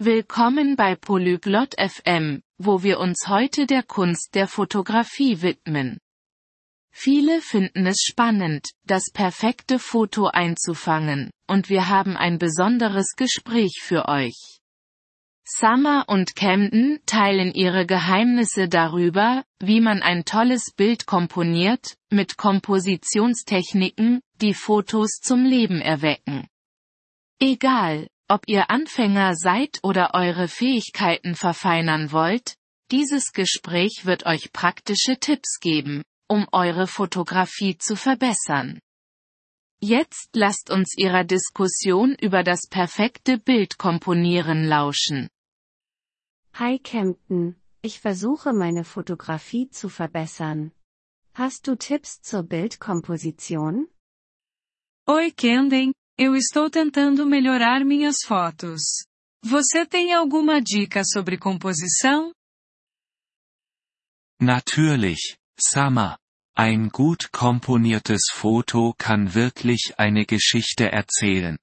Willkommen bei Polyglot FM, wo wir uns heute der Kunst der Fotografie widmen. Viele finden es spannend, das perfekte Foto einzufangen, und wir haben ein besonderes Gespräch für euch. Summer und Camden teilen ihre Geheimnisse darüber, wie man ein tolles Bild komponiert, mit Kompositionstechniken, die Fotos zum Leben erwecken. Egal, ob ihr Anfänger seid oder eure Fähigkeiten verfeinern wollt, dieses Gespräch wird euch praktische Tipps geben, um eure Fotografie zu verbessern. Jetzt lasst uns ihrer Diskussion über das perfekte Bild komponieren lauschen. Hi Kempton, ich versuche meine Fotografie zu verbessern. Hast du Tipps zur Bildkomposition? Oi Camden, eu estou tentando melhorar minhas fotos. Você tem alguma dica sobre composição? Natürlich, Summer. Ein gut komponiertes Foto kann wirklich eine Geschichte erzählen.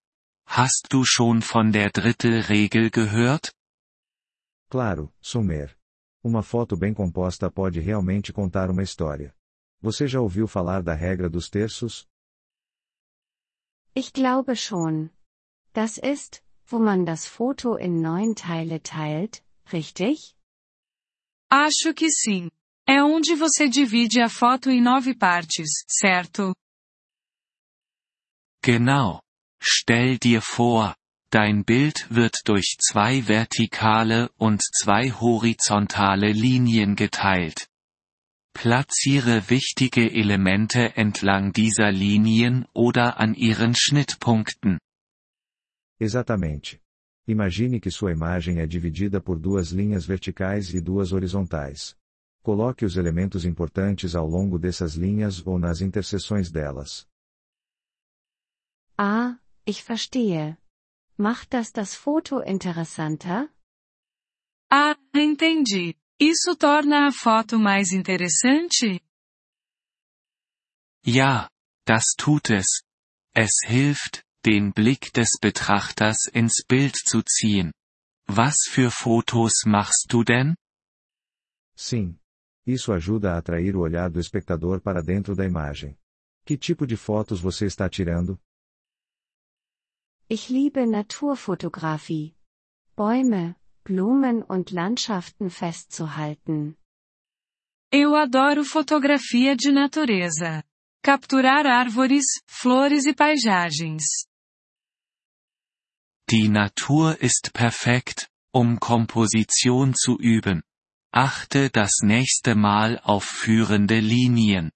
Hast du schon von der Drittelregel gehört? Claro, Sumer. Uma foto bem composta pode realmente contar uma história. Você já ouviu falar da regra dos terços? Ich glaube schon. Das ist, wo man das Foto in neun Teile teilt, richtig? Acho que sim. É onde você divide a foto em nove partes, certo? Genau. Stell dir vor, Dein Bild wird durch zwei vertikale und zwei horizontale Linien geteilt. Platziere wichtige Elemente entlang dieser Linien oder an ihren Schnittpunkten. Exatamente. Imagine que sua imagem é dividida por duas linhas verticais e duas horizontais. Coloque os elementos importantes ao longo dessas linhas ou nas interseções delas. Ah, ich verstehe. Macht das das Foto interessanter? Ah, entendi. Isso torna a foto mais interessante? Ja, das tut es. Es hilft, den Blick des Betrachters ins Bild zu ziehen. Was für Fotos machst du denn? Sim. Isso ajuda a atrair o olhar do espectador para dentro da imagem. Que tipo de fotos você está tirando? Ich liebe Naturfotografie. Bäume, Blumen und Landschaften festzuhalten. Eu adoro fotografia de natureza. Capturar árvores, flores e paisagens. Die Natur ist perfekt, um Komposition zu üben. Achte das nächste Mal auf führende Linien.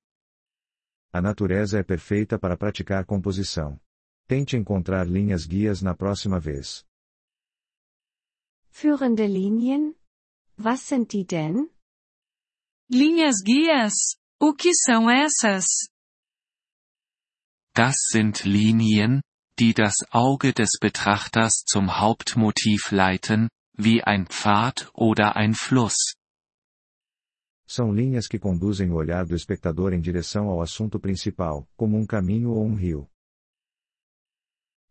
A natureza é perfeita para praticar composição. Tente encontrar linhas guias na próxima vez. Führende Linien? Was sind die denn? Linhas guias? O que são essas? Das sind Linien, die das Auge des Betrachters zum Hauptmotiv leiten, wie ein Pfad oder ein Fluss. São linhas que conduzem o olhar do espectador em direção ao assunto principal, como um caminho ou um rio.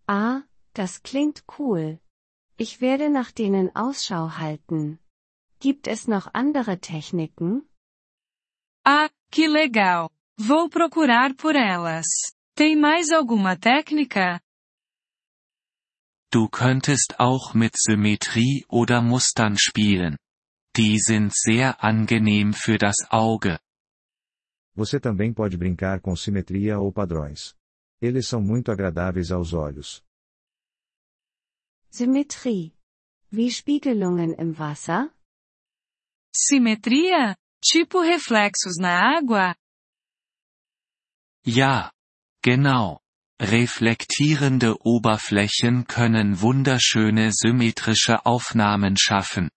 Ah, das klingt cool. Ich werde nach denen Ausschau halten. Gibt es noch andere Techniken? Ah, que legal! Vou procurar por elas. Tem mais alguma técnica? Du könntest auch mit Symmetrie oder Mustern spielen. Die sind sehr angenehm für das Auge. Você também pode brincar com simetria ou padrões. Eles são muito agradáveis aos olhos. Symmetrie. Wie Spiegelungen im Wasser? Simetria? Tipo reflexos na água? Ja. Genau. Reflektierende Oberflächen können wunderschöne symmetrische Aufnahmen schaffen.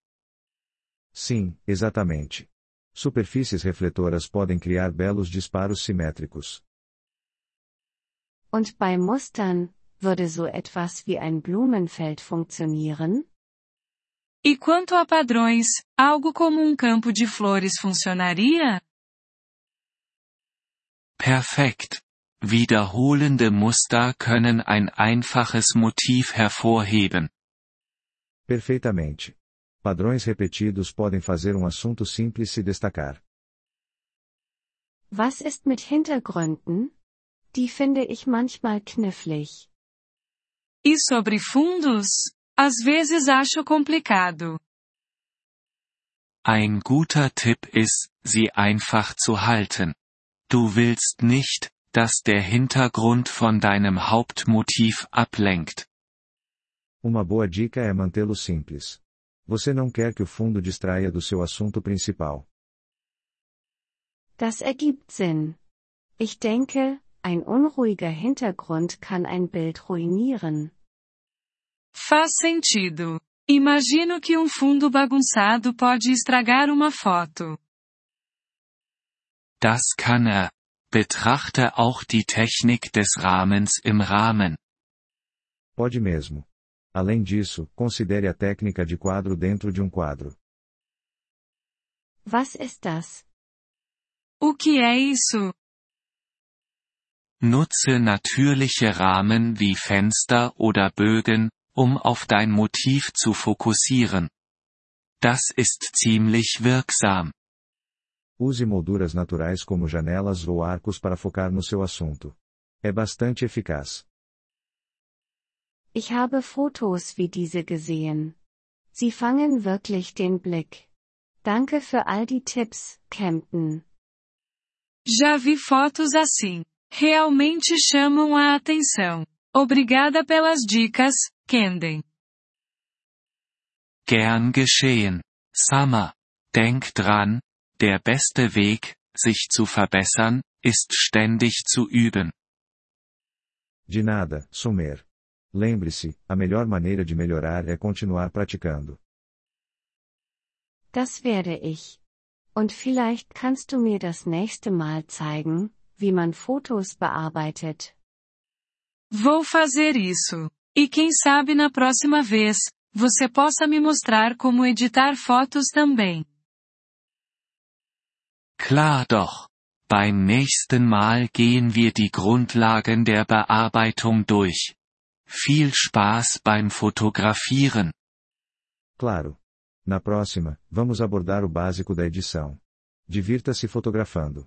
Sim, exatamente. Superfícies refletoras podem criar belos disparos simétricos. Und bei Mustern, würde so etwas wie ein Blumenfeld funktionieren? E quanto a padrões, algo como um campo de flores funcionaria? Perfekt. Wiederholende Muster können ein einfaches Motiv hervorheben. Perfeitamente. Padrões repetidos podem fazer um assunto simples se destacar. Was ist mit Hintergründen? Die finde ich manchmal knifflig. E sobre fundos? Às vezes acho complicado. Ein guter Tipp ist, sie einfach zu halten. Du willst nicht, dass der Hintergrund von deinem Hauptmotiv ablenkt. Uma boa dica é mantê-lo simples. Você não quer que o fundo distraia do seu assunto principal. Das ergibt Sinn. Ich denke, ein unruhiger Hintergrund kann ein Bild ruinieren. Faz sentido. Imagino que um fundo bagunçado pode estragar uma foto. Das kann er. Betrachte auch die Technik des Rahmens im Rahmen. Pode mesmo. Além disso, considere a técnica de quadro dentro de um quadro. Was ist das? O que é isso? Nutze natürliche Rahmen wie Fenster oder Bögen, um auf dein Motiv zu fokussieren. Das ist ziemlich wirksam. Use molduras naturais como janelas ou arcos para focar no seu assunto. É bastante eficaz. Ich habe Fotos wie diese gesehen. Sie fangen wirklich den Blick. Danke für all die Tipps, Campton. Já vi fotos assim. Realmente chamam a atenção. Obrigada pelas dicas, Camden. Gern geschehen. Summer. Denk dran, der beste Weg, sich zu verbessern, ist ständig zu üben. De nada, Sumer. Lembre-se, a melhor maneira de melhorar é continuar praticando. Das werde ich. Und vielleicht kannst du mir das nächste Mal zeigen, wie man Fotos bearbeitet. Vou fazer isso. E quem sabe na próxima vez, você possa me mostrar como editar fotos também. Klar doch. Beim nächsten Mal gehen wir die Grundlagen der Bearbeitung durch. Viel Spaß beim Fotografieren. Claro. Na próxima, vamos abordar o básico da edição. Divirta-se fotografando.